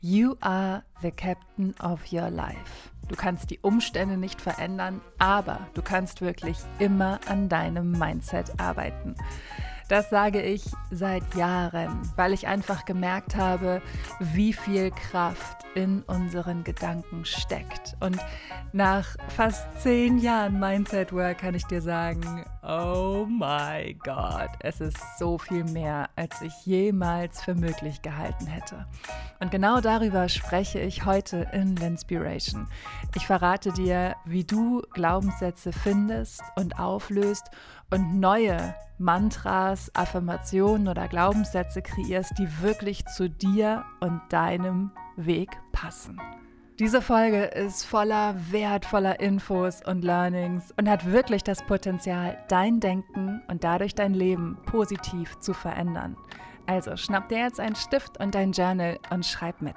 You are the captain of your life. Du kannst die Umstände nicht verändern, aber du kannst wirklich immer an deinem Mindset arbeiten. Das sage ich seit Jahren, weil ich einfach gemerkt habe, wie viel Kraft in unseren Gedanken steckt. Und nach fast zehn Jahren Mindset Work kann ich dir sagen, oh my God, es ist so viel mehr, als ich jemals für möglich gehalten hätte. Und genau darüber spreche ich heute in Linspiration. Ich verrate dir, wie du Glaubenssätze findest und auflöst und neue Mantras, Affirmationen oder Glaubenssätze kreierst, die wirklich zu dir und deinem Weg passen. Diese Folge ist voller wertvoller Infos und Learnings und hat wirklich das Potenzial, dein Denken und dadurch dein Leben positiv zu verändern. Also schnapp dir jetzt einen Stift und dein Journal und schreib mit.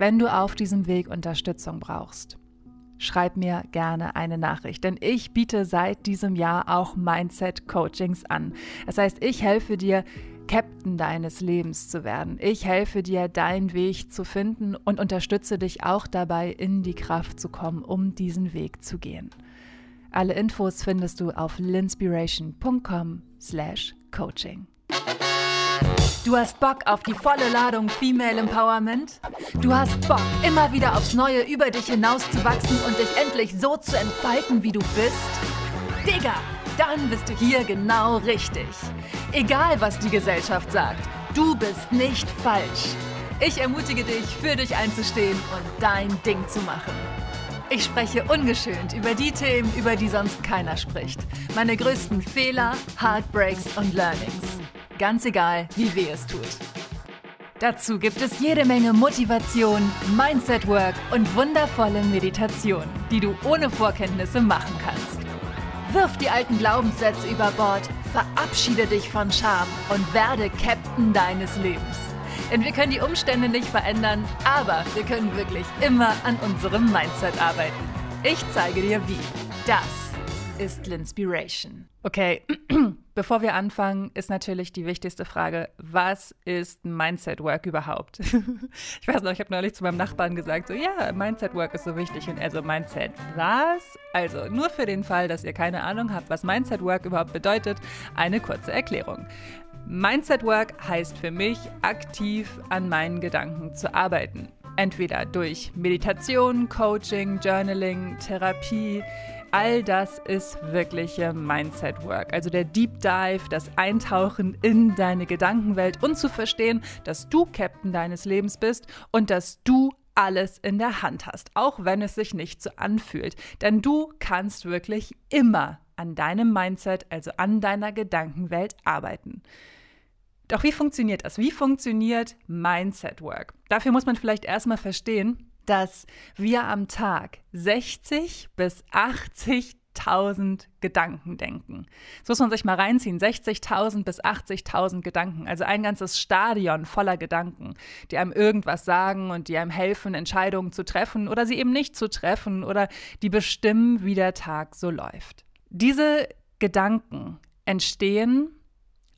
Wenn du auf diesem Weg Unterstützung brauchst, schreib mir gerne eine Nachricht, denn ich biete seit diesem Jahr auch Mindset Coachings an. Das heißt, ich helfe dir, Captain deines Lebens zu werden. Ich helfe dir, deinen Weg zu finden und unterstütze dich auch dabei, in die Kraft zu kommen, um diesen Weg zu gehen. Alle Infos findest du auf linspiration.com/coaching. Du hast Bock auf die volle Ladung Female Empowerment? Du hast Bock, immer wieder aufs Neue über dich hinauszuwachsen und dich endlich so zu entfalten, wie du bist? Digga, dann bist du hier genau richtig. Egal, was die Gesellschaft sagt, du bist nicht falsch. Ich ermutige dich, für dich einzustehen und dein Ding zu machen. Ich spreche ungeschönt über die Themen, über die sonst keiner spricht. Meine größten Fehler, Heartbreaks und Learnings. Ganz egal, wie weh es tut. Dazu gibt es jede Menge Motivation, Mindset Work und wundervolle Meditation, die du ohne Vorkenntnisse machen kannst. Wirf die alten Glaubenssätze über Bord, verabschiede dich von Scham und werde Captain deines Lebens. Denn wir können die Umstände nicht verändern, aber wir können wirklich immer an unserem Mindset arbeiten. Ich zeige dir wie. Das ist Linspiration. Okay, bevor wir anfangen, ist natürlich die wichtigste Frage, was ist Mindset Work überhaupt? ich weiß noch, ich habe neulich zu meinem Nachbarn gesagt, so ja, Mindset Work ist so wichtig und er so Mindset was? Also nur für den Fall, dass ihr keine Ahnung habt, was Mindset Work überhaupt bedeutet, eine kurze Erklärung. Mindset Work heißt für mich, aktiv an meinen Gedanken zu arbeiten. Entweder durch Meditation, Coaching, Journaling, Therapie, All das ist wirkliche Mindset Work, also der Deep Dive, das Eintauchen in deine Gedankenwelt und zu verstehen, dass du Captain deines Lebens bist und dass du alles in der Hand hast, auch wenn es sich nicht so anfühlt. Denn du kannst wirklich immer an deinem Mindset, also an deiner Gedankenwelt arbeiten. Doch wie funktioniert das? Wie funktioniert Mindset Work? Dafür muss man vielleicht erstmal verstehen, dass wir am Tag 60 bis 80.000 Gedanken denken. Das muss man sich mal reinziehen. 60.000 bis 80.000 Gedanken. Also ein ganzes Stadion voller Gedanken, die einem irgendwas sagen und die einem helfen, Entscheidungen zu treffen oder sie eben nicht zu treffen oder die bestimmen, wie der Tag so läuft. Diese Gedanken entstehen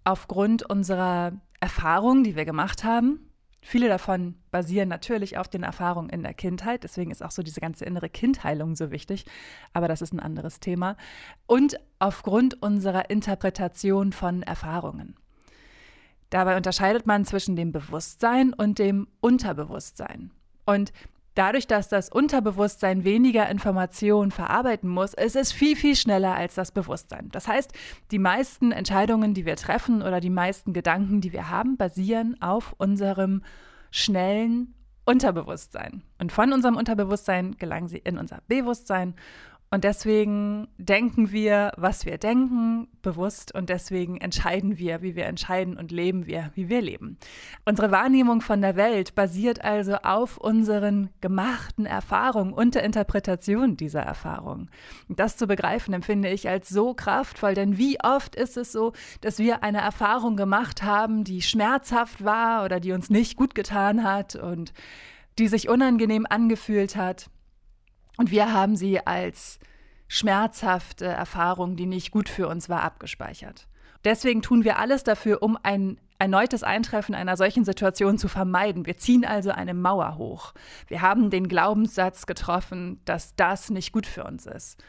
aufgrund unserer Erfahrungen, die wir gemacht haben, Viele davon basieren natürlich auf den Erfahrungen in der Kindheit, deswegen ist auch so diese ganze innere Kindheilung so wichtig, aber das ist ein anderes Thema. Und aufgrund unserer Interpretation von Erfahrungen. Dabei unterscheidet man zwischen dem Bewusstsein und dem Unterbewusstsein. Und Dadurch, dass das Unterbewusstsein weniger Informationen verarbeiten muss, ist es viel, viel schneller als das Bewusstsein. Das heißt, die meisten Entscheidungen, die wir treffen oder die meisten Gedanken, die wir haben, basieren auf unserem schnellen Unterbewusstsein. Und von unserem Unterbewusstsein gelangen sie in unser Bewusstsein und deswegen denken wir, was wir denken, bewusst. Und deswegen entscheiden wir, wie wir entscheiden und leben wir, wie wir leben. Unsere Wahrnehmung von der Welt basiert also auf unseren gemachten Erfahrungen und der Interpretation dieser Erfahrungen. Das zu begreifen empfinde ich als so kraftvoll, denn wie oft ist es so, dass wir eine Erfahrung gemacht haben, die schmerzhaft war oder die uns nicht gut getan hat und die sich unangenehm angefühlt hat. Und wir haben sie als schmerzhafte Erfahrung, die nicht gut für uns war, abgespeichert. Deswegen tun wir alles dafür, um ein erneutes Eintreffen einer solchen Situation zu vermeiden. Wir ziehen also eine Mauer hoch. Wir haben den Glaubenssatz getroffen, dass das nicht gut für uns ist.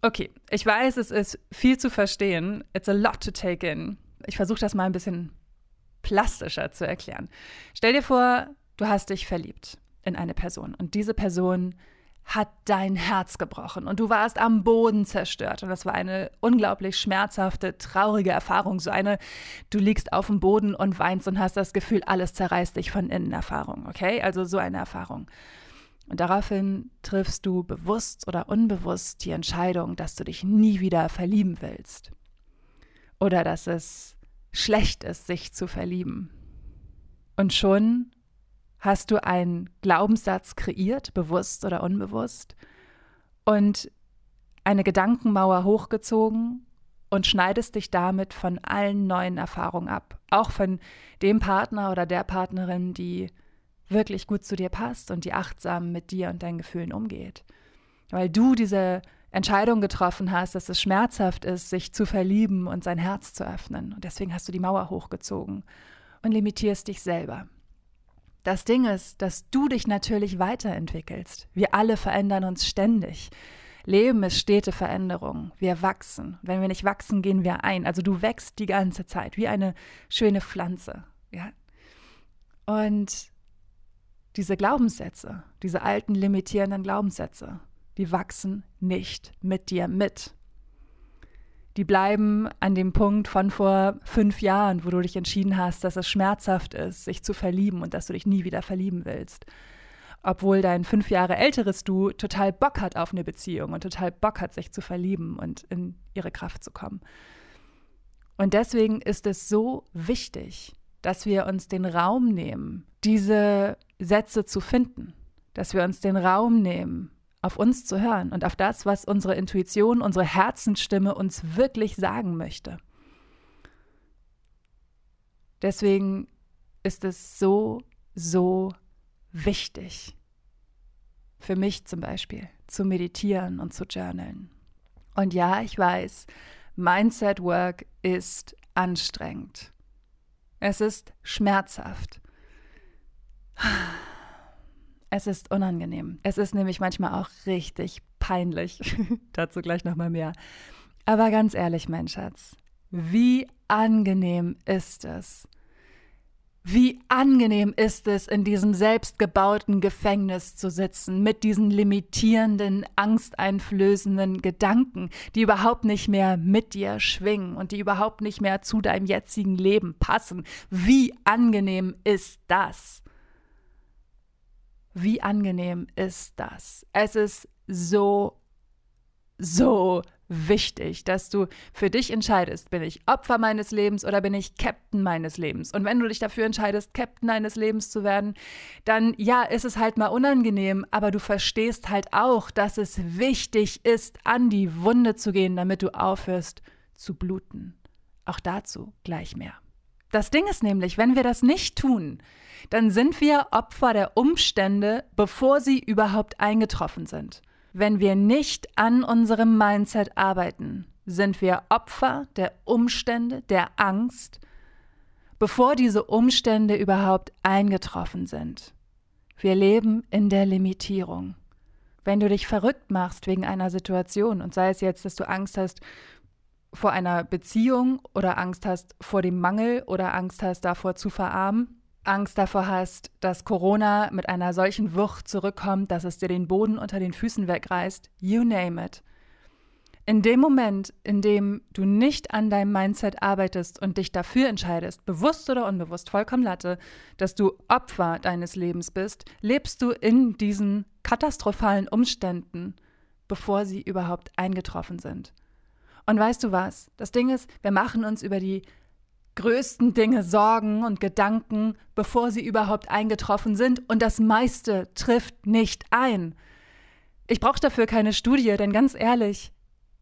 Okay, ich weiß, es ist viel zu verstehen. It's a lot to take in. Ich versuche das mal ein bisschen plastischer zu erklären. Stell dir vor, du hast dich verliebt in eine Person und diese Person hat dein Herz gebrochen und du warst am Boden zerstört. Und das war eine unglaublich schmerzhafte, traurige Erfahrung. So eine, du liegst auf dem Boden und weinst und hast das Gefühl, alles zerreißt dich von innen Erfahrung. Okay? Also so eine Erfahrung. Und daraufhin triffst du bewusst oder unbewusst die Entscheidung, dass du dich nie wieder verlieben willst. Oder dass es schlecht ist, sich zu verlieben. Und schon hast du einen Glaubenssatz kreiert, bewusst oder unbewusst, und eine Gedankenmauer hochgezogen und schneidest dich damit von allen neuen Erfahrungen ab. Auch von dem Partner oder der Partnerin, die wirklich gut zu dir passt und die achtsam mit dir und deinen Gefühlen umgeht. Weil du diese Entscheidung getroffen hast, dass es schmerzhaft ist, sich zu verlieben und sein Herz zu öffnen. Und deswegen hast du die Mauer hochgezogen und limitierst dich selber. Das Ding ist, dass du dich natürlich weiterentwickelst. Wir alle verändern uns ständig. Leben ist stete Veränderung. Wir wachsen. Wenn wir nicht wachsen, gehen wir ein. Also du wächst die ganze Zeit wie eine schöne Pflanze. Ja? Und diese Glaubenssätze, diese alten limitierenden Glaubenssätze, die wachsen nicht mit dir mit. Die bleiben an dem Punkt von vor fünf Jahren, wo du dich entschieden hast, dass es schmerzhaft ist, sich zu verlieben und dass du dich nie wieder verlieben willst. Obwohl dein fünf Jahre älteres Du total Bock hat auf eine Beziehung und total Bock hat, sich zu verlieben und in ihre Kraft zu kommen. Und deswegen ist es so wichtig, dass wir uns den Raum nehmen, diese Sätze zu finden, dass wir uns den Raum nehmen, auf uns zu hören und auf das, was unsere Intuition, unsere Herzensstimme uns wirklich sagen möchte. Deswegen ist es so, so wichtig, für mich zum Beispiel, zu meditieren und zu journalen. Und ja, ich weiß, Mindset Work ist anstrengend. Es ist schmerzhaft. Es ist unangenehm. Es ist nämlich manchmal auch richtig peinlich. Dazu gleich nochmal mehr. Aber ganz ehrlich, mein Schatz, wie angenehm ist es? Wie angenehm ist es, in diesem selbstgebauten Gefängnis zu sitzen, mit diesen limitierenden, angsteinflößenden Gedanken, die überhaupt nicht mehr mit dir schwingen und die überhaupt nicht mehr zu deinem jetzigen Leben passen. Wie angenehm ist das? Wie angenehm ist das? Es ist so, so wichtig, dass du für dich entscheidest, bin ich Opfer meines Lebens oder bin ich Captain meines Lebens? Und wenn du dich dafür entscheidest, Captain deines Lebens zu werden, dann ja, ist es halt mal unangenehm, aber du verstehst halt auch, dass es wichtig ist, an die Wunde zu gehen, damit du aufhörst zu bluten. Auch dazu gleich mehr. Das Ding ist nämlich, wenn wir das nicht tun, dann sind wir Opfer der Umstände, bevor sie überhaupt eingetroffen sind. Wenn wir nicht an unserem Mindset arbeiten, sind wir Opfer der Umstände, der Angst, bevor diese Umstände überhaupt eingetroffen sind. Wir leben in der Limitierung. Wenn du dich verrückt machst wegen einer Situation und sei es jetzt, dass du Angst hast vor einer Beziehung oder Angst hast vor dem Mangel oder Angst hast davor zu verarmen, Angst davor hast, dass Corona mit einer solchen Wucht zurückkommt, dass es dir den Boden unter den Füßen wegreißt, you name it. In dem Moment, in dem du nicht an deinem Mindset arbeitest und dich dafür entscheidest, bewusst oder unbewusst, vollkommen Latte, dass du Opfer deines Lebens bist, lebst du in diesen katastrophalen Umständen, bevor sie überhaupt eingetroffen sind. Und weißt du was? Das Ding ist, wir machen uns über die größten Dinge Sorgen und Gedanken, bevor sie überhaupt eingetroffen sind, und das meiste trifft nicht ein. Ich brauche dafür keine Studie, denn ganz ehrlich,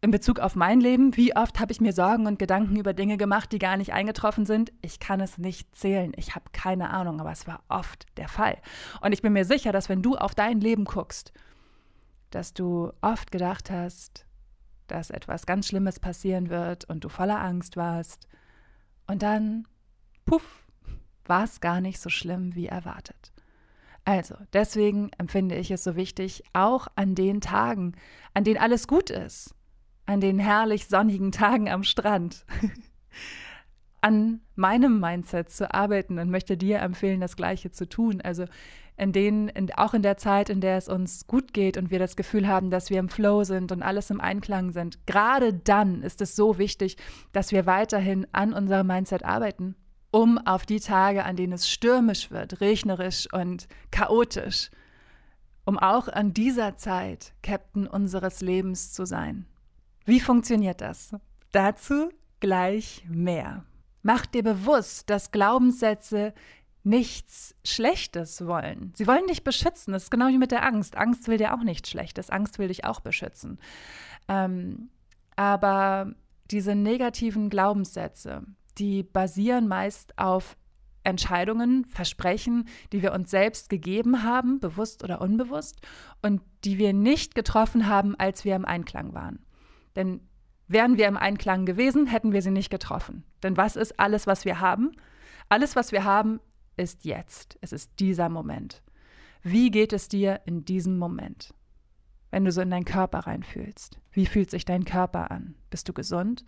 in Bezug auf mein Leben, wie oft habe ich mir Sorgen und Gedanken über Dinge gemacht, die gar nicht eingetroffen sind? Ich kann es nicht zählen. Ich habe keine Ahnung, aber es war oft der Fall. Und ich bin mir sicher, dass wenn du auf dein Leben guckst, dass du oft gedacht hast, dass etwas ganz Schlimmes passieren wird und du voller Angst warst und dann, puff, war es gar nicht so schlimm wie erwartet. Also, deswegen empfinde ich es so wichtig, auch an den Tagen, an denen alles gut ist, an den herrlich sonnigen Tagen am Strand, an meinem Mindset zu arbeiten und möchte dir empfehlen, das Gleiche zu tun. Also in denen, in, auch in der Zeit, in der es uns gut geht und wir das Gefühl haben, dass wir im Flow sind und alles im Einklang sind, gerade dann ist es so wichtig, dass wir weiterhin an unserem Mindset arbeiten um auf die Tage, an denen es stürmisch wird, regnerisch und chaotisch, um auch an dieser Zeit Captain unseres Lebens zu sein. Wie funktioniert das? Dazu gleich mehr. Mach dir bewusst, dass Glaubenssätze nichts Schlechtes wollen. Sie wollen dich beschützen. Das ist genau wie mit der Angst. Angst will dir auch nichts Schlechtes. Angst will dich auch beschützen. Ähm, aber diese negativen Glaubenssätze, die basieren meist auf Entscheidungen, Versprechen, die wir uns selbst gegeben haben, bewusst oder unbewusst, und die wir nicht getroffen haben, als wir im Einklang waren. Denn wären wir im Einklang gewesen, hätten wir sie nicht getroffen. Denn was ist alles, was wir haben? Alles, was wir haben, ist jetzt. Es ist dieser Moment. Wie geht es dir in diesem Moment? Wenn du so in deinen Körper reinfühlst. Wie fühlt sich dein Körper an? Bist du gesund?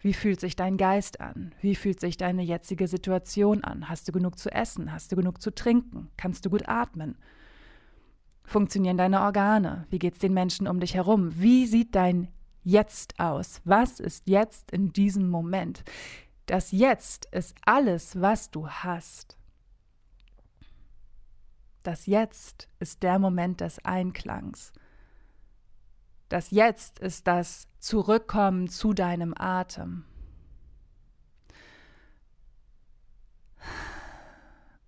Wie fühlt sich dein Geist an? Wie fühlt sich deine jetzige Situation an? Hast du genug zu essen? Hast du genug zu trinken? Kannst du gut atmen? Funktionieren deine Organe? Wie geht es den Menschen um dich herum? Wie sieht dein Jetzt aus? Was ist jetzt in diesem Moment? Das Jetzt ist alles, was du hast. Das Jetzt ist der Moment des Einklangs. Das Jetzt ist das Zurückkommen zu deinem Atem.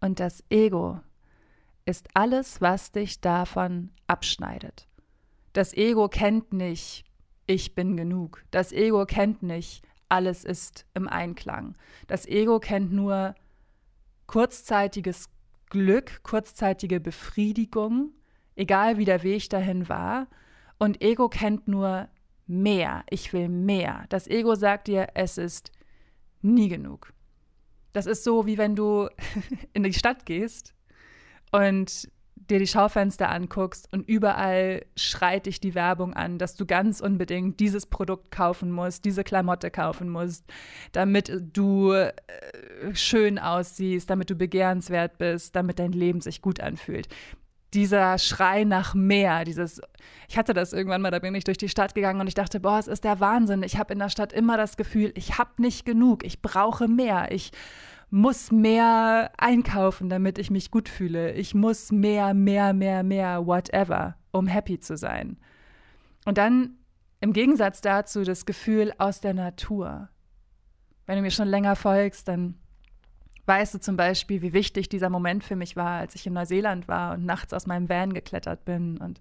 Und das Ego ist alles, was dich davon abschneidet. Das Ego kennt nicht, ich bin genug. Das Ego kennt nicht, alles ist im Einklang. Das Ego kennt nur kurzzeitiges Glück, kurzzeitige Befriedigung, egal wie der Weg dahin war. Und Ego kennt nur mehr. Ich will mehr. Das Ego sagt dir, es ist nie genug. Das ist so, wie wenn du in die Stadt gehst und dir die Schaufenster anguckst und überall schreit dich die Werbung an, dass du ganz unbedingt dieses Produkt kaufen musst, diese Klamotte kaufen musst, damit du äh, schön aussiehst, damit du begehrenswert bist, damit dein Leben sich gut anfühlt dieser Schrei nach mehr, dieses, ich hatte das irgendwann mal, da bin ich durch die Stadt gegangen und ich dachte, boah, es ist der Wahnsinn. Ich habe in der Stadt immer das Gefühl, ich habe nicht genug, ich brauche mehr, ich muss mehr einkaufen, damit ich mich gut fühle. Ich muss mehr, mehr, mehr, mehr, whatever, um happy zu sein. Und dann im Gegensatz dazu das Gefühl aus der Natur. Wenn du mir schon länger folgst, dann weißt du zum Beispiel, wie wichtig dieser Moment für mich war, als ich in Neuseeland war und nachts aus meinem Van geklettert bin und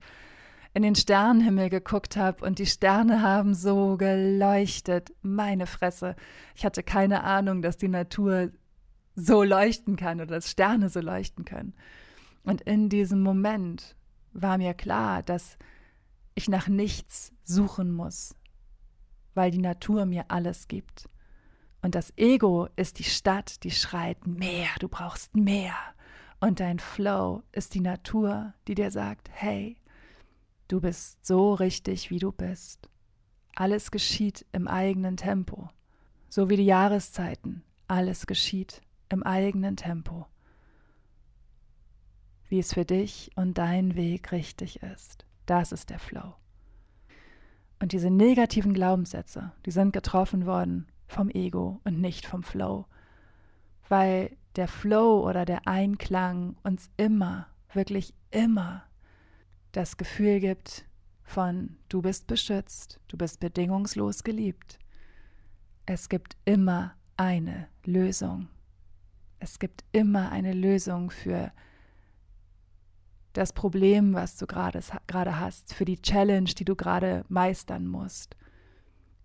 in den Sternenhimmel geguckt habe und die Sterne haben so geleuchtet. Meine Fresse. Ich hatte keine Ahnung, dass die Natur so leuchten kann oder dass Sterne so leuchten können. Und in diesem Moment war mir klar, dass ich nach nichts suchen muss, weil die Natur mir alles gibt. Und das Ego ist die Stadt, die schreit mehr, du brauchst mehr. Und dein Flow ist die Natur, die dir sagt, hey, du bist so richtig, wie du bist. Alles geschieht im eigenen Tempo. So wie die Jahreszeiten, alles geschieht im eigenen Tempo. Wie es für dich und dein Weg richtig ist. Das ist der Flow. Und diese negativen Glaubenssätze, die sind getroffen worden vom Ego und nicht vom Flow. Weil der Flow oder der Einklang uns immer, wirklich immer das Gefühl gibt von du bist beschützt, du bist bedingungslos geliebt. Es gibt immer eine Lösung. Es gibt immer eine Lösung für das Problem, was du gerade hast, für die Challenge, die du gerade meistern musst.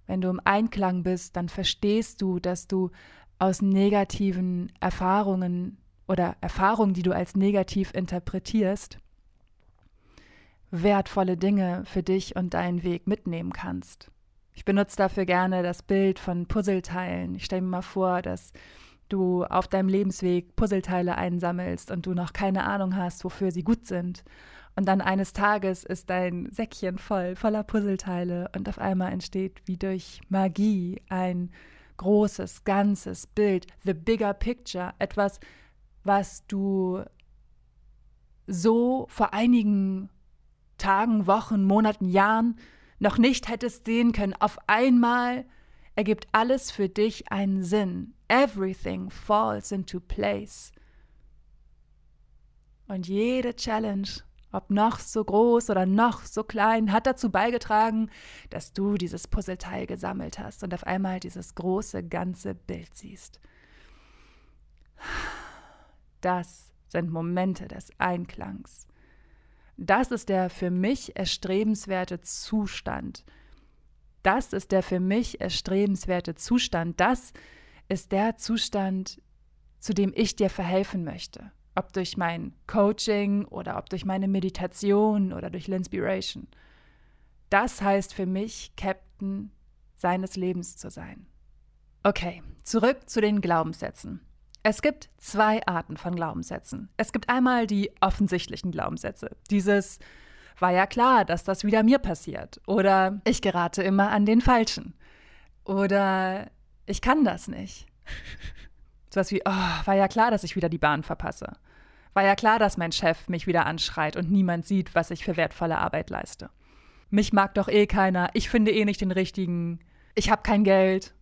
Wenn du im Einklang bist, dann verstehst du, dass du aus negativen Erfahrungen oder Erfahrungen, die du als negativ interpretierst, wertvolle Dinge für dich und deinen Weg mitnehmen kannst. Ich benutze dafür gerne das Bild von Puzzleteilen. Ich stelle mir mal vor, dass du auf deinem Lebensweg Puzzleteile einsammelst und du noch keine Ahnung hast, wofür sie gut sind. Und dann eines Tages ist dein Säckchen voll, voller Puzzleteile und auf einmal entsteht wie durch Magie ein großes, ganzes Bild, the bigger picture, etwas, was du so vor einigen Tagen, Wochen, Monaten, Jahren noch nicht hättest sehen können. Auf einmal ergibt alles für dich einen Sinn. Everything falls into place. Und jede Challenge, ob noch so groß oder noch so klein, hat dazu beigetragen, dass du dieses Puzzleteil gesammelt hast und auf einmal dieses große ganze Bild siehst. Das sind Momente des Einklangs. Das ist der für mich erstrebenswerte Zustand. Das ist der für mich erstrebenswerte Zustand. Das ist der Zustand, zu dem ich dir verhelfen möchte. Ob durch mein Coaching oder ob durch meine Meditation oder durch Linspiration. Das heißt für mich, Captain seines Lebens zu sein. Okay, zurück zu den Glaubenssätzen. Es gibt zwei Arten von Glaubenssätzen. Es gibt einmal die offensichtlichen Glaubenssätze. Dieses war ja klar, dass das wieder mir passiert. Oder ich gerate immer an den Falschen. Oder ich kann das nicht. So was wie, oh, war ja klar, dass ich wieder die Bahn verpasse. War ja klar, dass mein Chef mich wieder anschreit und niemand sieht, was ich für wertvolle Arbeit leiste. Mich mag doch eh keiner, ich finde eh nicht den richtigen, ich habe kein Geld.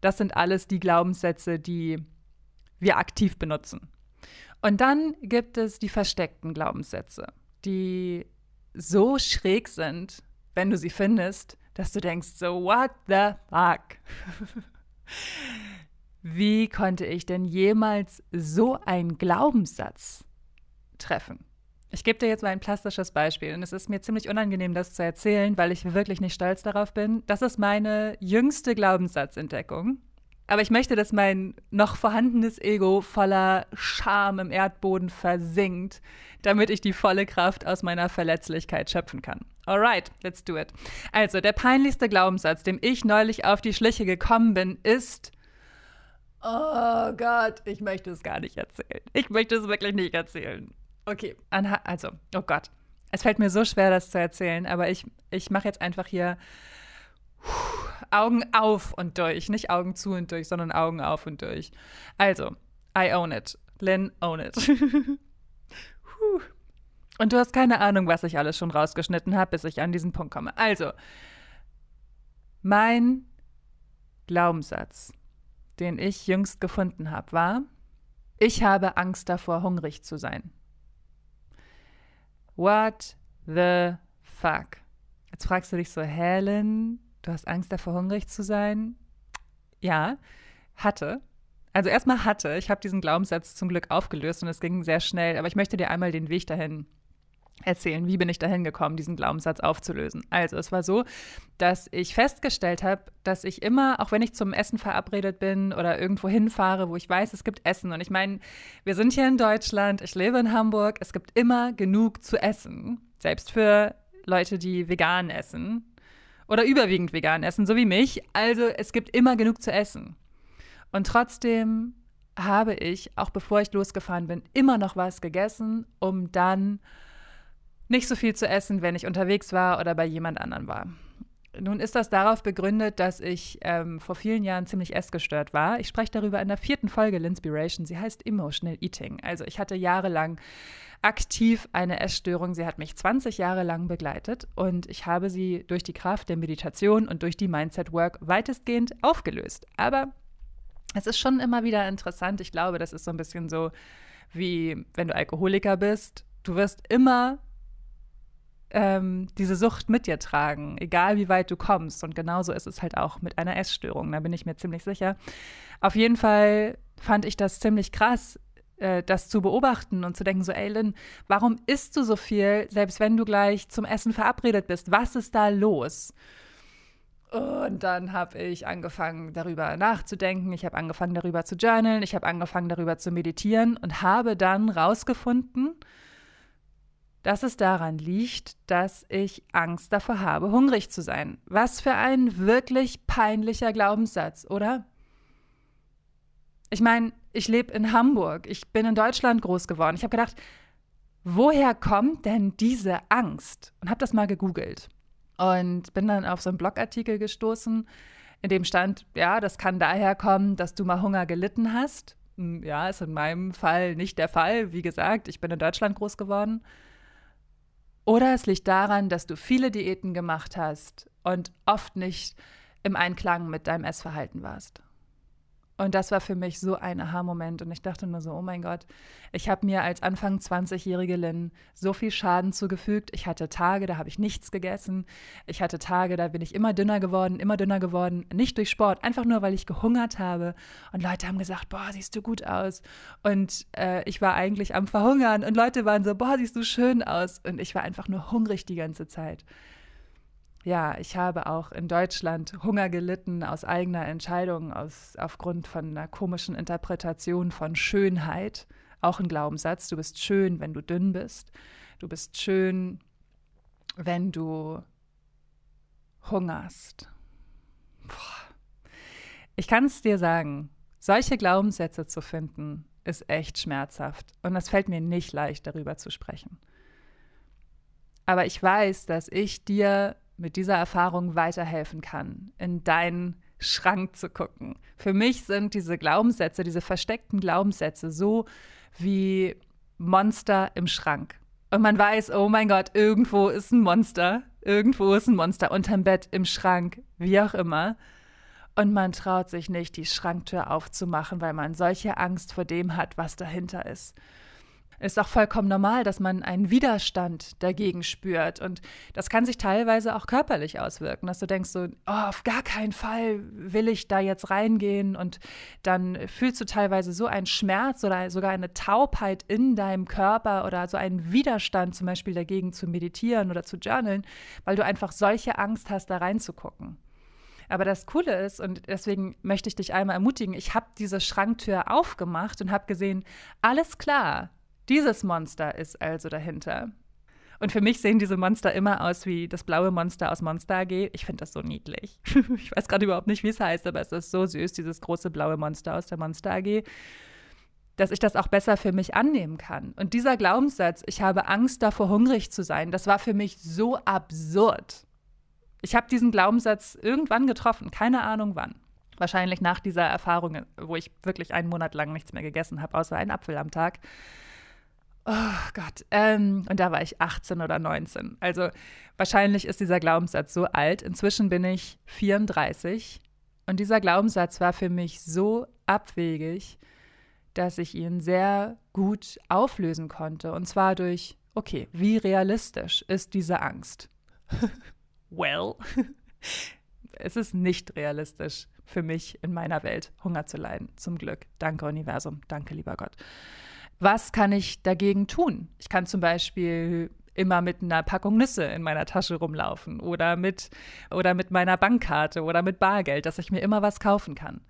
Das sind alles die Glaubenssätze, die wir aktiv benutzen. Und dann gibt es die versteckten Glaubenssätze, die so schräg sind, wenn du sie findest, dass du denkst, so, what the fuck? Wie konnte ich denn jemals so einen Glaubenssatz treffen? Ich gebe dir jetzt mal ein plastisches Beispiel und es ist mir ziemlich unangenehm, das zu erzählen, weil ich wirklich nicht stolz darauf bin. Das ist meine jüngste Glaubenssatzentdeckung. Aber ich möchte, dass mein noch vorhandenes Ego voller Scham im Erdboden versinkt, damit ich die volle Kraft aus meiner Verletzlichkeit schöpfen kann. Alright, let's do it. Also, der peinlichste Glaubenssatz, dem ich neulich auf die Schliche gekommen bin, ist, Oh Gott, ich möchte es gar nicht erzählen. Ich möchte es wirklich nicht erzählen. Okay, Anha also, oh Gott. Es fällt mir so schwer, das zu erzählen, aber ich, ich mache jetzt einfach hier Augen auf und durch. Nicht Augen zu und durch, sondern Augen auf und durch. Also, I own it. Lynn, own it. und du hast keine Ahnung, was ich alles schon rausgeschnitten habe, bis ich an diesen Punkt komme. Also, mein Glaubenssatz, den ich jüngst gefunden habe, war, ich habe Angst davor, hungrig zu sein. What the fuck? Jetzt fragst du dich so, Helen, du hast Angst davor, hungrig zu sein? Ja, hatte. Also erstmal hatte. Ich habe diesen Glaubenssatz zum Glück aufgelöst und es ging sehr schnell. Aber ich möchte dir einmal den Weg dahin erzählen, wie bin ich dahin gekommen, diesen Glaubenssatz aufzulösen. Also es war so, dass ich festgestellt habe, dass ich immer, auch wenn ich zum Essen verabredet bin oder irgendwo hinfahre, wo ich weiß, es gibt Essen. Und ich meine, wir sind hier in Deutschland, ich lebe in Hamburg, es gibt immer genug zu essen. Selbst für Leute, die vegan essen oder überwiegend vegan essen, so wie mich. Also es gibt immer genug zu essen. Und trotzdem habe ich, auch bevor ich losgefahren bin, immer noch was gegessen, um dann nicht so viel zu essen, wenn ich unterwegs war oder bei jemand anderem war. Nun ist das darauf begründet, dass ich ähm, vor vielen Jahren ziemlich essgestört war. Ich spreche darüber in der vierten Folge Linspiration. Sie heißt Emotional Eating. Also ich hatte jahrelang aktiv eine Essstörung. Sie hat mich 20 Jahre lang begleitet und ich habe sie durch die Kraft der Meditation und durch die Mindset Work weitestgehend aufgelöst. Aber es ist schon immer wieder interessant. Ich glaube, das ist so ein bisschen so wie wenn du Alkoholiker bist. Du wirst immer ähm, diese Sucht mit dir tragen, egal wie weit du kommst. Und genauso ist es halt auch mit einer Essstörung, da bin ich mir ziemlich sicher. Auf jeden Fall fand ich das ziemlich krass, äh, das zu beobachten und zu denken, so, ey Lynn, warum isst du so viel, selbst wenn du gleich zum Essen verabredet bist? Was ist da los? Und dann habe ich angefangen, darüber nachzudenken. Ich habe angefangen, darüber zu journalen. Ich habe angefangen, darüber zu meditieren und habe dann rausgefunden, dass es daran liegt, dass ich Angst davor habe, hungrig zu sein. Was für ein wirklich peinlicher Glaubenssatz, oder? Ich meine, ich lebe in Hamburg, ich bin in Deutschland groß geworden. Ich habe gedacht, woher kommt denn diese Angst? Und habe das mal gegoogelt und bin dann auf so einen Blogartikel gestoßen, in dem stand, ja, das kann daher kommen, dass du mal Hunger gelitten hast. Hm, ja, ist in meinem Fall nicht der Fall. Wie gesagt, ich bin in Deutschland groß geworden. Oder es liegt daran, dass du viele Diäten gemacht hast und oft nicht im Einklang mit deinem Essverhalten warst. Und das war für mich so ein Aha-Moment. Und ich dachte nur so, oh mein Gott, ich habe mir als Anfang 20-jährige Lynn so viel Schaden zugefügt. Ich hatte Tage, da habe ich nichts gegessen. Ich hatte Tage, da bin ich immer dünner geworden, immer dünner geworden. Nicht durch Sport, einfach nur, weil ich gehungert habe. Und Leute haben gesagt, boah, siehst du gut aus. Und äh, ich war eigentlich am Verhungern. Und Leute waren so, boah, siehst du schön aus. Und ich war einfach nur hungrig die ganze Zeit ja, ich habe auch in Deutschland Hunger gelitten aus eigener Entscheidung, aus, aufgrund von einer komischen Interpretation von Schönheit. Auch ein Glaubenssatz, du bist schön, wenn du dünn bist. Du bist schön, wenn du hungerst. Boah. Ich kann es dir sagen, solche Glaubenssätze zu finden, ist echt schmerzhaft. Und es fällt mir nicht leicht, darüber zu sprechen. Aber ich weiß, dass ich dir mit dieser Erfahrung weiterhelfen kann, in deinen Schrank zu gucken. Für mich sind diese Glaubenssätze, diese versteckten Glaubenssätze so wie Monster im Schrank. Und man weiß, oh mein Gott, irgendwo ist ein Monster, irgendwo ist ein Monster unterm Bett, im Schrank, wie auch immer. Und man traut sich nicht, die Schranktür aufzumachen, weil man solche Angst vor dem hat, was dahinter ist ist auch vollkommen normal, dass man einen Widerstand dagegen spürt. Und das kann sich teilweise auch körperlich auswirken, dass du denkst so, oh, auf gar keinen Fall will ich da jetzt reingehen. Und dann fühlst du teilweise so einen Schmerz oder sogar eine Taubheit in deinem Körper oder so einen Widerstand zum Beispiel dagegen zu meditieren oder zu journalen, weil du einfach solche Angst hast, da reinzugucken. Aber das Coole ist, und deswegen möchte ich dich einmal ermutigen, ich habe diese Schranktür aufgemacht und habe gesehen, alles klar, dieses Monster ist also dahinter. Und für mich sehen diese Monster immer aus wie das blaue Monster aus Monster AG. Ich finde das so niedlich. ich weiß gerade überhaupt nicht, wie es heißt, aber es ist so süß, dieses große blaue Monster aus der Monster AG, dass ich das auch besser für mich annehmen kann. Und dieser Glaubenssatz, ich habe Angst davor, hungrig zu sein, das war für mich so absurd. Ich habe diesen Glaubenssatz irgendwann getroffen, keine Ahnung wann. Wahrscheinlich nach dieser Erfahrung, wo ich wirklich einen Monat lang nichts mehr gegessen habe, außer einen Apfel am Tag. Oh Gott. Ähm, und da war ich 18 oder 19. Also wahrscheinlich ist dieser Glaubenssatz so alt. Inzwischen bin ich 34. Und dieser Glaubenssatz war für mich so abwegig, dass ich ihn sehr gut auflösen konnte. Und zwar durch, okay, wie realistisch ist diese Angst? well, es ist nicht realistisch für mich in meiner Welt, Hunger zu leiden. Zum Glück. Danke, Universum. Danke, lieber Gott. Was kann ich dagegen tun? Ich kann zum Beispiel immer mit einer Packung Nüsse in meiner Tasche rumlaufen oder mit, oder mit meiner Bankkarte oder mit Bargeld, dass ich mir immer was kaufen kann.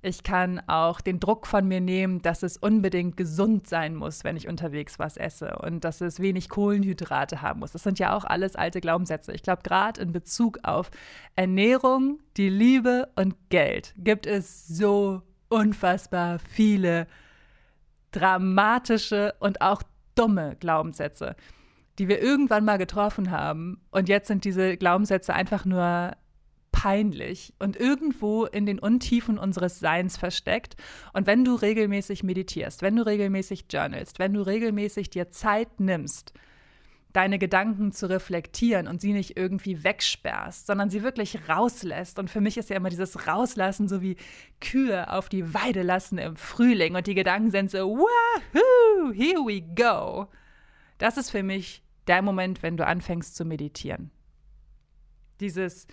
Ich kann auch den Druck von mir nehmen, dass es unbedingt gesund sein muss, wenn ich unterwegs was esse und dass es wenig Kohlenhydrate haben muss. Das sind ja auch alles alte Glaubenssätze. Ich glaube, gerade in Bezug auf Ernährung, die Liebe und Geld gibt es so unfassbar viele dramatische und auch dumme Glaubenssätze, die wir irgendwann mal getroffen haben. Und jetzt sind diese Glaubenssätze einfach nur peinlich und irgendwo in den Untiefen unseres Seins versteckt. Und wenn du regelmäßig meditierst, wenn du regelmäßig journalst, wenn du regelmäßig dir Zeit nimmst, deine Gedanken zu reflektieren und sie nicht irgendwie wegsperrst, sondern sie wirklich rauslässt. Und für mich ist ja immer dieses Rauslassen so wie Kühe auf die Weide lassen im Frühling und die Gedanken sind so, wahoo, here we go. Das ist für mich der Moment, wenn du anfängst zu meditieren. Dieses,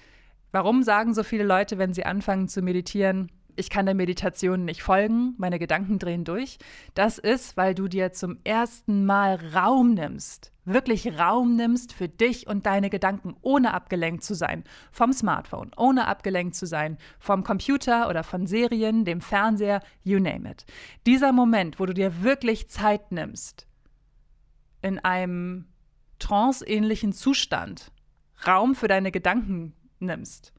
warum sagen so viele Leute, wenn sie anfangen zu meditieren, ich kann der Meditation nicht folgen, meine Gedanken drehen durch. Das ist, weil du dir zum ersten Mal Raum nimmst, wirklich Raum nimmst für dich und deine Gedanken, ohne abgelenkt zu sein vom Smartphone, ohne abgelenkt zu sein vom Computer oder von Serien, dem Fernseher, you name it. Dieser Moment, wo du dir wirklich Zeit nimmst, in einem tranceähnlichen Zustand, Raum für deine Gedanken nimmst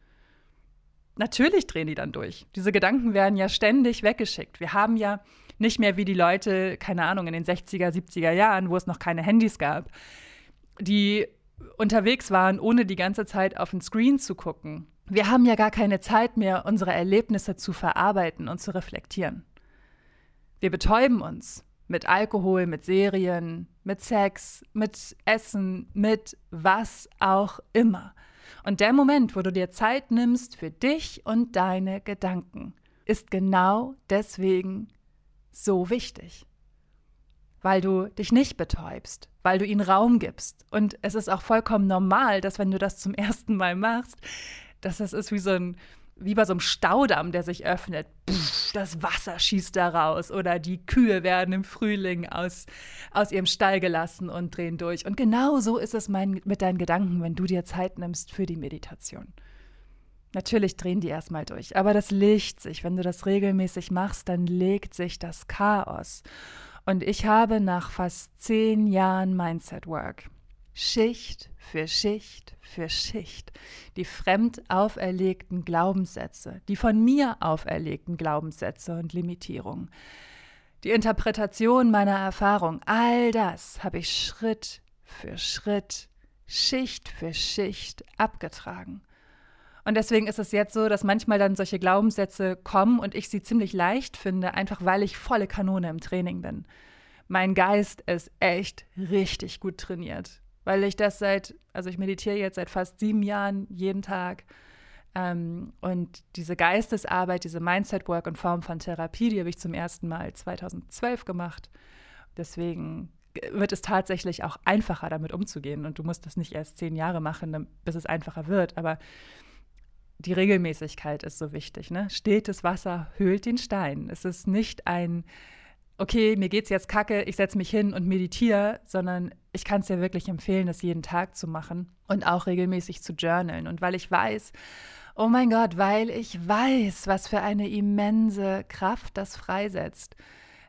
natürlich drehen die dann durch. Diese Gedanken werden ja ständig weggeschickt. Wir haben ja nicht mehr wie die Leute, keine Ahnung, in den 60er, 70er Jahren, wo es noch keine Handys gab, die unterwegs waren, ohne die ganze Zeit auf den Screen zu gucken. Wir haben ja gar keine Zeit mehr, unsere Erlebnisse zu verarbeiten und zu reflektieren. Wir betäuben uns mit Alkohol, mit Serien, mit Sex, mit Essen, mit was auch immer. Und der Moment, wo du dir Zeit nimmst für dich und deine Gedanken, ist genau deswegen so wichtig. Weil du dich nicht betäubst, weil du ihnen Raum gibst. Und es ist auch vollkommen normal, dass wenn du das zum ersten Mal machst, dass das ist wie so ein, wie bei so einem Staudamm, der sich öffnet. Pff, das Wasser schießt da raus oder die Kühe werden im Frühling aus, aus ihrem Stall gelassen und drehen durch. Und genau so ist es mein, mit deinen Gedanken, wenn du dir Zeit nimmst für die Meditation. Natürlich drehen die erstmal durch, aber das legt sich. Wenn du das regelmäßig machst, dann legt sich das Chaos. Und ich habe nach fast zehn Jahren Mindset Work Schicht für Schicht für Schicht die fremd auferlegten Glaubenssätze, die von mir auferlegten Glaubenssätze und Limitierungen, die Interpretation meiner Erfahrung, all das habe ich Schritt für Schritt, Schicht für Schicht abgetragen. Und deswegen ist es jetzt so, dass manchmal dann solche Glaubenssätze kommen und ich sie ziemlich leicht finde, einfach weil ich volle Kanone im Training bin. Mein Geist ist echt richtig gut trainiert weil ich das seit, also ich meditiere jetzt seit fast sieben Jahren jeden Tag. Ähm, und diese Geistesarbeit, diese Mindset-Work in Form von Therapie, die habe ich zum ersten Mal 2012 gemacht. Deswegen wird es tatsächlich auch einfacher, damit umzugehen. Und du musst das nicht erst zehn Jahre machen, bis es einfacher wird. Aber die Regelmäßigkeit ist so wichtig. Ne? Stetes Wasser höhlt den Stein. Es ist nicht ein okay, mir geht's jetzt kacke, ich setze mich hin und meditiere, sondern ich kann es dir wirklich empfehlen, das jeden Tag zu machen und auch regelmäßig zu journalen. Und weil ich weiß, oh mein Gott, weil ich weiß, was für eine immense Kraft das freisetzt,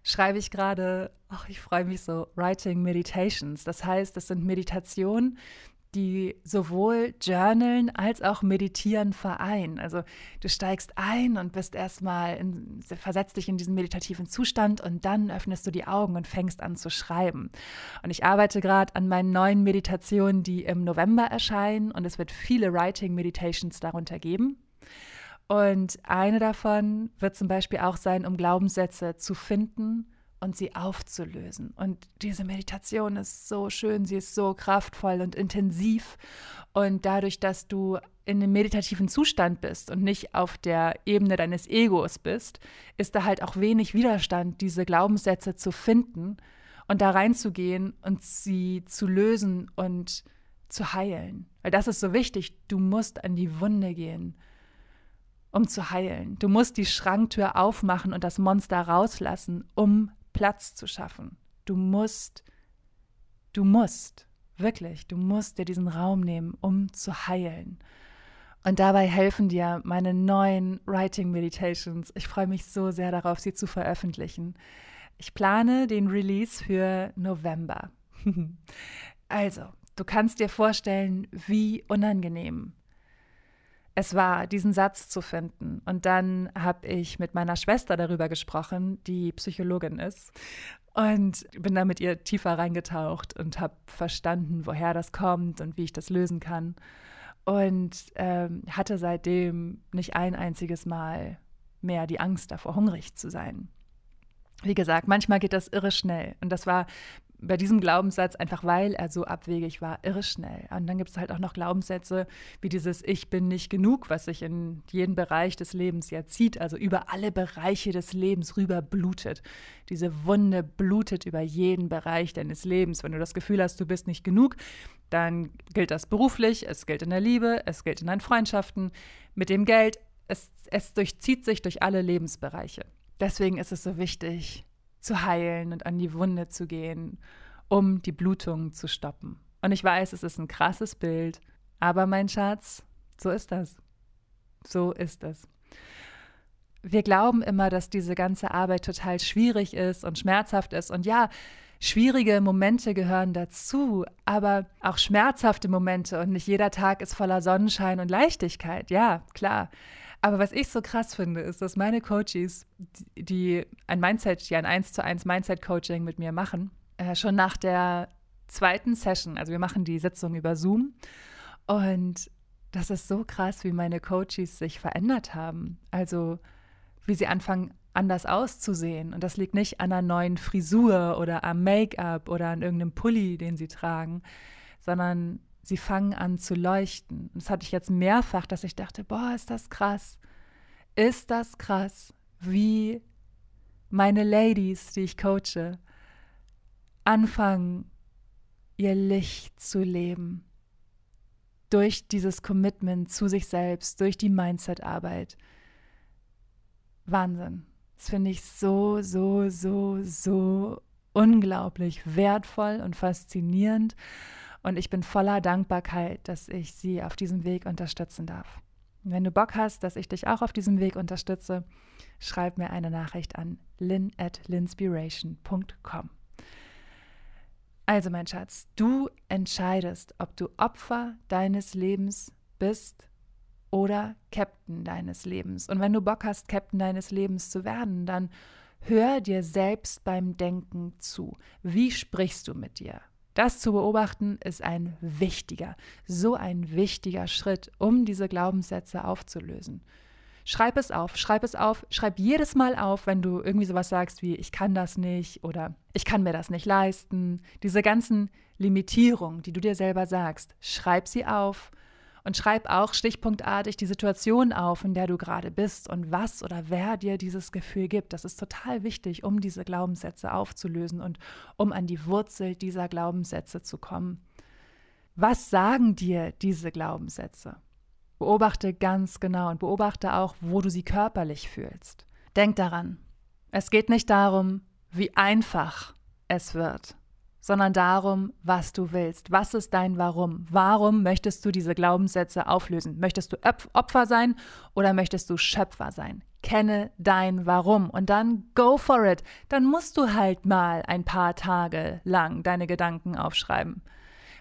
schreibe ich gerade, ach, ich freue mich so, Writing Meditations. Das heißt, das sind Meditationen, die sowohl Journalen als auch Meditieren vereinen. Also du steigst ein und bist erstmal, in, versetzt dich in diesen meditativen Zustand und dann öffnest du die Augen und fängst an zu schreiben. Und ich arbeite gerade an meinen neuen Meditationen, die im November erscheinen und es wird viele Writing Meditations darunter geben. Und eine davon wird zum Beispiel auch sein, um Glaubenssätze zu finden und sie aufzulösen. Und diese Meditation ist so schön, sie ist so kraftvoll und intensiv. Und dadurch, dass du in einem meditativen Zustand bist und nicht auf der Ebene deines Egos bist, ist da halt auch wenig Widerstand, diese Glaubenssätze zu finden und da reinzugehen und sie zu lösen und zu heilen. Weil das ist so wichtig. Du musst an die Wunde gehen, um zu heilen. Du musst die Schranktür aufmachen und das Monster rauslassen, um Platz zu schaffen. Du musst, du musst, wirklich, du musst dir diesen Raum nehmen, um zu heilen. Und dabei helfen dir meine neuen Writing Meditations. Ich freue mich so sehr darauf, sie zu veröffentlichen. Ich plane den Release für November. also, du kannst dir vorstellen, wie unangenehm es war, diesen Satz zu finden. Und dann habe ich mit meiner Schwester darüber gesprochen, die Psychologin ist. Und bin da mit ihr tiefer reingetaucht und habe verstanden, woher das kommt und wie ich das lösen kann. Und ähm, hatte seitdem nicht ein einziges Mal mehr die Angst davor, hungrig zu sein. Wie gesagt, manchmal geht das irre schnell. Und das war bei diesem Glaubenssatz, einfach weil er so abwegig war, irre schnell. Und dann gibt es halt auch noch Glaubenssätze wie dieses Ich bin nicht genug, was sich in jeden Bereich des Lebens ja zieht, also über alle Bereiche des Lebens rüber blutet. Diese Wunde blutet über jeden Bereich deines Lebens. Wenn du das Gefühl hast, du bist nicht genug, dann gilt das beruflich, es gilt in der Liebe, es gilt in deinen Freundschaften, mit dem Geld. Es, es durchzieht sich durch alle Lebensbereiche. Deswegen ist es so wichtig, zu heilen und an die Wunde zu gehen, um die Blutung zu stoppen. Und ich weiß, es ist ein krasses Bild, aber mein Schatz, so ist das. So ist es. Wir glauben immer, dass diese ganze Arbeit total schwierig ist und schmerzhaft ist. Und ja, schwierige Momente gehören dazu, aber auch schmerzhafte Momente. Und nicht jeder Tag ist voller Sonnenschein und Leichtigkeit. Ja, klar. Aber was ich so krass finde, ist, dass meine Coaches, die ein Mindset, die ein 1 zu 1 Mindset-Coaching mit mir machen, äh, schon nach der zweiten Session, also wir machen die Sitzung über Zoom und das ist so krass, wie meine Coaches sich verändert haben. Also wie sie anfangen anders auszusehen. Und das liegt nicht an einer neuen Frisur oder am Make-up oder an irgendeinem Pulli, den sie tragen, sondern sie fangen an zu leuchten. Und das hatte ich jetzt mehrfach, dass ich dachte, boah, ist das krass. Ist das krass, wie meine Ladies, die ich coache, anfangen, ihr Licht zu leben. Durch dieses Commitment zu sich selbst, durch die Mindset-Arbeit. Wahnsinn. Das finde ich so, so, so, so unglaublich wertvoll und faszinierend. Und ich bin voller Dankbarkeit, dass ich sie auf diesem Weg unterstützen darf. Wenn du Bock hast, dass ich dich auch auf diesem Weg unterstütze, schreib mir eine Nachricht an lin at linspiration.com. Also, mein Schatz, du entscheidest, ob du Opfer deines Lebens bist oder Captain deines Lebens. Und wenn du Bock hast, Captain deines Lebens zu werden, dann hör dir selbst beim Denken zu. Wie sprichst du mit dir? Das zu beobachten ist ein wichtiger, so ein wichtiger Schritt, um diese Glaubenssätze aufzulösen. Schreib es auf, schreib es auf, schreib jedes Mal auf, wenn du irgendwie sowas sagst wie ich kann das nicht oder ich kann mir das nicht leisten. Diese ganzen Limitierungen, die du dir selber sagst, schreib sie auf und schreib auch stichpunktartig die Situation auf, in der du gerade bist und was oder wer dir dieses Gefühl gibt. Das ist total wichtig, um diese Glaubenssätze aufzulösen und um an die Wurzel dieser Glaubenssätze zu kommen. Was sagen dir diese Glaubenssätze? Beobachte ganz genau und beobachte auch, wo du sie körperlich fühlst. Denk daran, es geht nicht darum, wie einfach es wird, sondern darum, was du willst. Was ist dein Warum? Warum möchtest du diese Glaubenssätze auflösen? Möchtest du Opfer sein oder möchtest du Schöpfer sein? Kenne dein Warum und dann go for it. Dann musst du halt mal ein paar Tage lang deine Gedanken aufschreiben.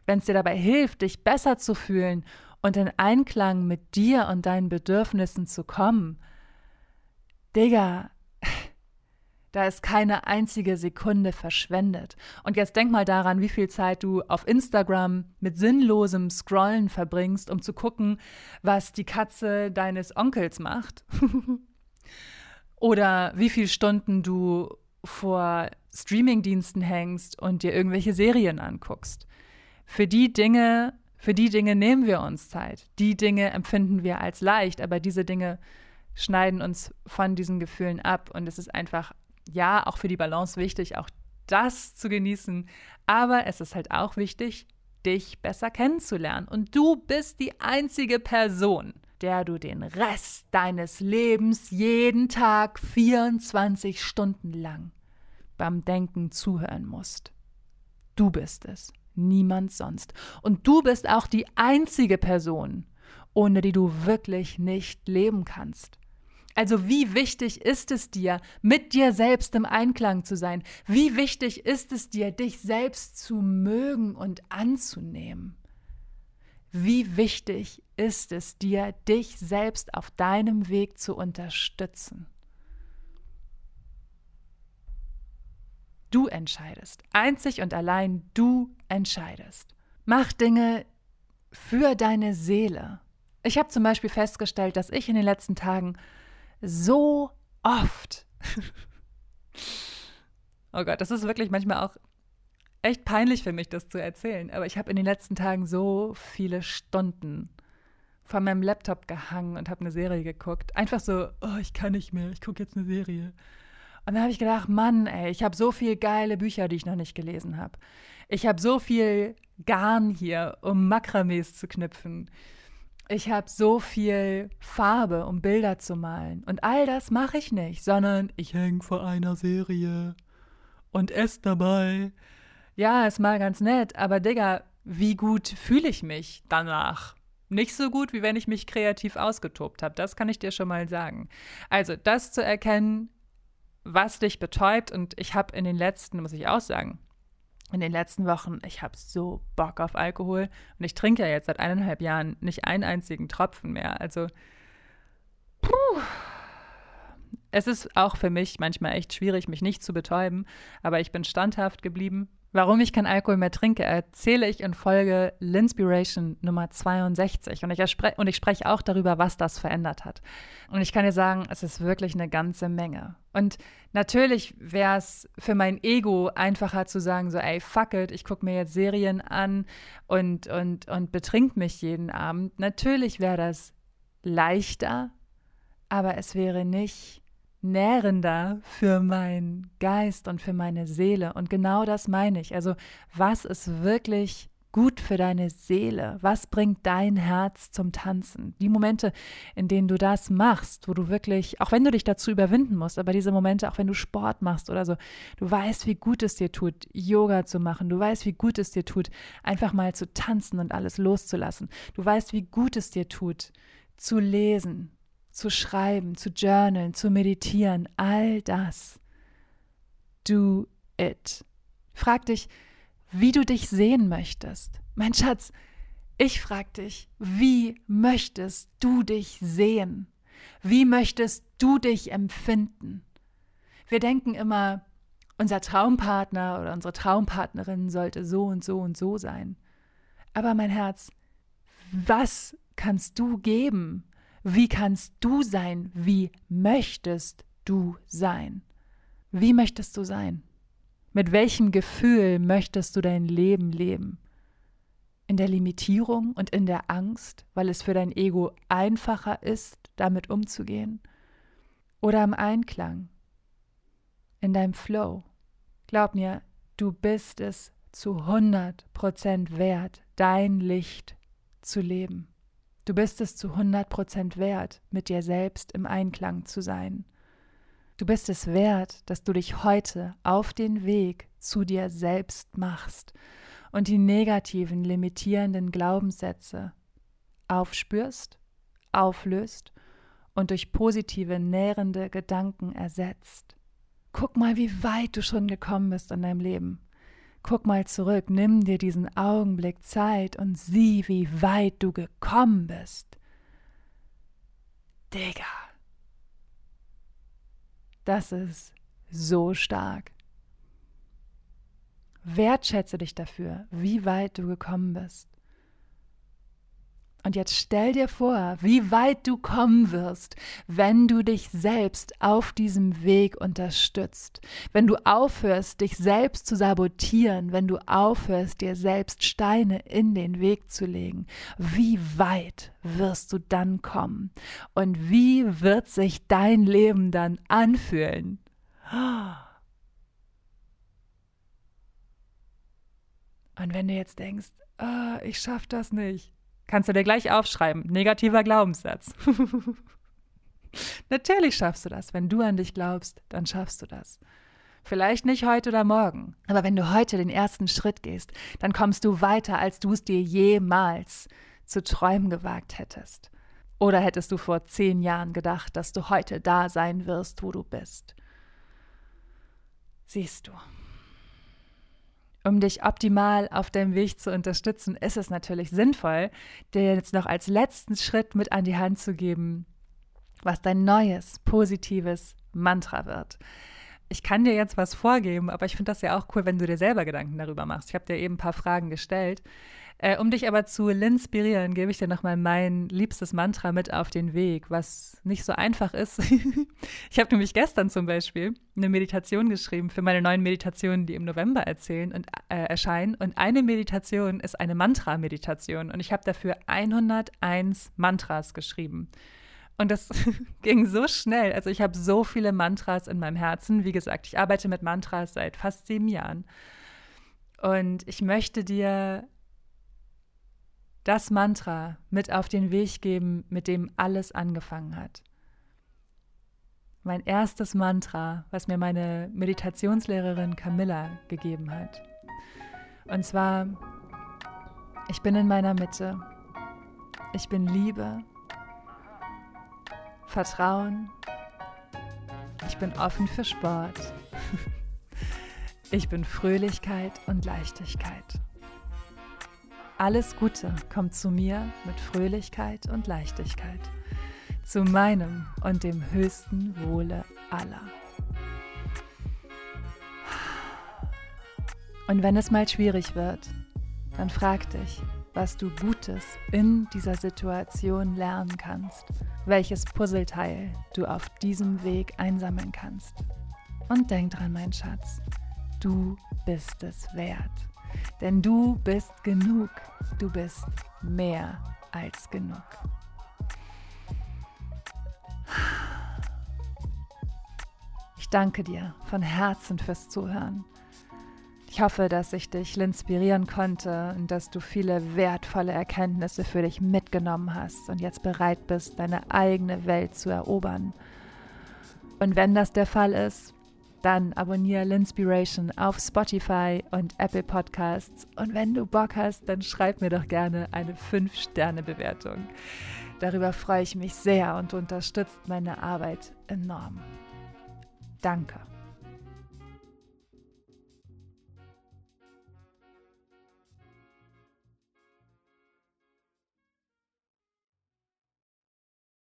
Wenn es dir dabei hilft, dich besser zu fühlen und in Einklang mit dir und deinen Bedürfnissen zu kommen, Digga, da ist keine einzige Sekunde verschwendet. Und jetzt denk mal daran, wie viel Zeit du auf Instagram mit sinnlosem Scrollen verbringst, um zu gucken, was die Katze deines Onkels macht. Oder wie viele Stunden du vor Streamingdiensten hängst und dir irgendwelche Serien anguckst. Für die Dinge, für die Dinge nehmen wir uns Zeit. Die Dinge empfinden wir als leicht, aber diese Dinge schneiden uns von diesen Gefühlen ab und es ist einfach ja, auch für die Balance wichtig, auch das zu genießen. Aber es ist halt auch wichtig, dich besser kennenzulernen. Und du bist die einzige Person, der du den Rest deines Lebens jeden Tag 24 Stunden lang beim Denken zuhören musst. Du bist es, niemand sonst. Und du bist auch die einzige Person, ohne die du wirklich nicht leben kannst. Also wie wichtig ist es dir, mit dir selbst im Einklang zu sein? Wie wichtig ist es dir, dich selbst zu mögen und anzunehmen? Wie wichtig ist es dir, dich selbst auf deinem Weg zu unterstützen? Du entscheidest. Einzig und allein du entscheidest. Mach Dinge für deine Seele. Ich habe zum Beispiel festgestellt, dass ich in den letzten Tagen so oft. oh Gott, das ist wirklich manchmal auch echt peinlich für mich, das zu erzählen. Aber ich habe in den letzten Tagen so viele Stunden vor meinem Laptop gehangen und habe eine Serie geguckt. Einfach so, oh, ich kann nicht mehr, ich gucke jetzt eine Serie. Und dann habe ich gedacht, Mann, ey, ich habe so viele geile Bücher, die ich noch nicht gelesen habe. Ich habe so viel Garn hier, um Makramees zu knüpfen. Ich habe so viel Farbe, um Bilder zu malen. Und all das mache ich nicht, sondern ich hänge vor einer Serie und esse dabei. Ja, ist mal ganz nett, aber Digga, wie gut fühle ich mich danach? Nicht so gut, wie wenn ich mich kreativ ausgetobt habe. Das kann ich dir schon mal sagen. Also, das zu erkennen, was dich betäubt. Und ich habe in den letzten, muss ich auch sagen, in den letzten Wochen, ich habe so Bock auf Alkohol und ich trinke ja jetzt seit eineinhalb Jahren nicht einen einzigen Tropfen mehr. Also Puh. Es ist auch für mich manchmal echt schwierig, mich nicht zu betäuben, aber ich bin standhaft geblieben, Warum ich kein Alkohol mehr trinke, erzähle ich in Folge Linspiration Nummer 62. Und ich, und ich spreche auch darüber, was das verändert hat. Und ich kann dir sagen, es ist wirklich eine ganze Menge. Und natürlich wäre es für mein Ego einfacher zu sagen, so, ey, fuck it, ich gucke mir jetzt Serien an und, und, und betrink mich jeden Abend. Natürlich wäre das leichter, aber es wäre nicht nährender für meinen Geist und für meine Seele. Und genau das meine ich. Also was ist wirklich gut für deine Seele? Was bringt dein Herz zum Tanzen? Die Momente, in denen du das machst, wo du wirklich, auch wenn du dich dazu überwinden musst, aber diese Momente, auch wenn du Sport machst oder so, du weißt, wie gut es dir tut, Yoga zu machen, du weißt, wie gut es dir tut, einfach mal zu tanzen und alles loszulassen. Du weißt, wie gut es dir tut, zu lesen, zu schreiben, zu journalen, zu meditieren, all das. Do it. Frag dich, wie du dich sehen möchtest. Mein Schatz, ich frag dich, wie möchtest du dich sehen? Wie möchtest du dich empfinden? Wir denken immer, unser Traumpartner oder unsere Traumpartnerin sollte so und so und so sein. Aber mein Herz, was kannst du geben? Wie kannst du sein? Wie möchtest du sein? Wie möchtest du sein? Mit welchem Gefühl möchtest du dein Leben leben? In der Limitierung und in der Angst, weil es für dein Ego einfacher ist, damit umzugehen? Oder im Einklang? In deinem Flow? Glaub mir, du bist es zu 100 Prozent wert, dein Licht zu leben. Du bist es zu 100 Prozent wert, mit dir selbst im Einklang zu sein. Du bist es wert, dass du dich heute auf den Weg zu dir selbst machst und die negativen, limitierenden Glaubenssätze aufspürst, auflöst und durch positive, nährende Gedanken ersetzt. Guck mal, wie weit du schon gekommen bist in deinem Leben. Guck mal zurück, nimm dir diesen Augenblick Zeit und sieh, wie weit du gekommen bist. Digga. Das ist so stark. Wertschätze dich dafür, wie weit du gekommen bist. Und jetzt stell dir vor, wie weit du kommen wirst, wenn du dich selbst auf diesem Weg unterstützt, wenn du aufhörst, dich selbst zu sabotieren, wenn du aufhörst, dir selbst Steine in den Weg zu legen. Wie weit wirst du dann kommen? Und wie wird sich dein Leben dann anfühlen? Und wenn du jetzt denkst, oh, ich schaff das nicht, Kannst du dir gleich aufschreiben. Negativer Glaubenssatz. Natürlich schaffst du das. Wenn du an dich glaubst, dann schaffst du das. Vielleicht nicht heute oder morgen, aber wenn du heute den ersten Schritt gehst, dann kommst du weiter, als du es dir jemals zu träumen gewagt hättest. Oder hättest du vor zehn Jahren gedacht, dass du heute da sein wirst, wo du bist? Siehst du. Um dich optimal auf deinem Weg zu unterstützen, ist es natürlich sinnvoll, dir jetzt noch als letzten Schritt mit an die Hand zu geben, was dein neues, positives Mantra wird. Ich kann dir jetzt was vorgeben, aber ich finde das ja auch cool, wenn du dir selber Gedanken darüber machst. Ich habe dir eben ein paar Fragen gestellt. Äh, um dich aber zu inspirieren, gebe ich dir nochmal mein liebstes Mantra mit auf den Weg, was nicht so einfach ist. ich habe nämlich gestern zum Beispiel eine Meditation geschrieben für meine neuen Meditationen, die im November erzählen und äh, erscheinen. Und eine Meditation ist eine Mantra-Meditation. Und ich habe dafür 101 Mantras geschrieben. Und das ging so schnell. Also ich habe so viele Mantras in meinem Herzen. Wie gesagt, ich arbeite mit Mantras seit fast sieben Jahren. Und ich möchte dir das Mantra mit auf den Weg geben, mit dem alles angefangen hat. Mein erstes Mantra, was mir meine Meditationslehrerin Camilla gegeben hat. Und zwar, ich bin in meiner Mitte. Ich bin Liebe, Vertrauen. Ich bin offen für Sport. Ich bin Fröhlichkeit und Leichtigkeit. Alles Gute kommt zu mir mit Fröhlichkeit und Leichtigkeit. zu meinem und dem höchsten Wohle aller. Und wenn es mal schwierig wird, dann frag dich, was du Gutes in dieser Situation lernen kannst, welches Puzzleteil du auf diesem Weg einsammeln kannst. Und denk dran, mein Schatz, du bist es wert. Denn du bist genug, du bist mehr als genug. Ich danke dir von Herzen fürs Zuhören. Ich hoffe, dass ich dich inspirieren konnte und dass du viele wertvolle Erkenntnisse für dich mitgenommen hast und jetzt bereit bist, deine eigene Welt zu erobern. Und wenn das der Fall ist, dann abonniere Linspiration auf Spotify und Apple Podcasts. Und wenn du Bock hast, dann schreib mir doch gerne eine 5-Sterne-Bewertung. Darüber freue ich mich sehr und unterstützt meine Arbeit enorm. Danke.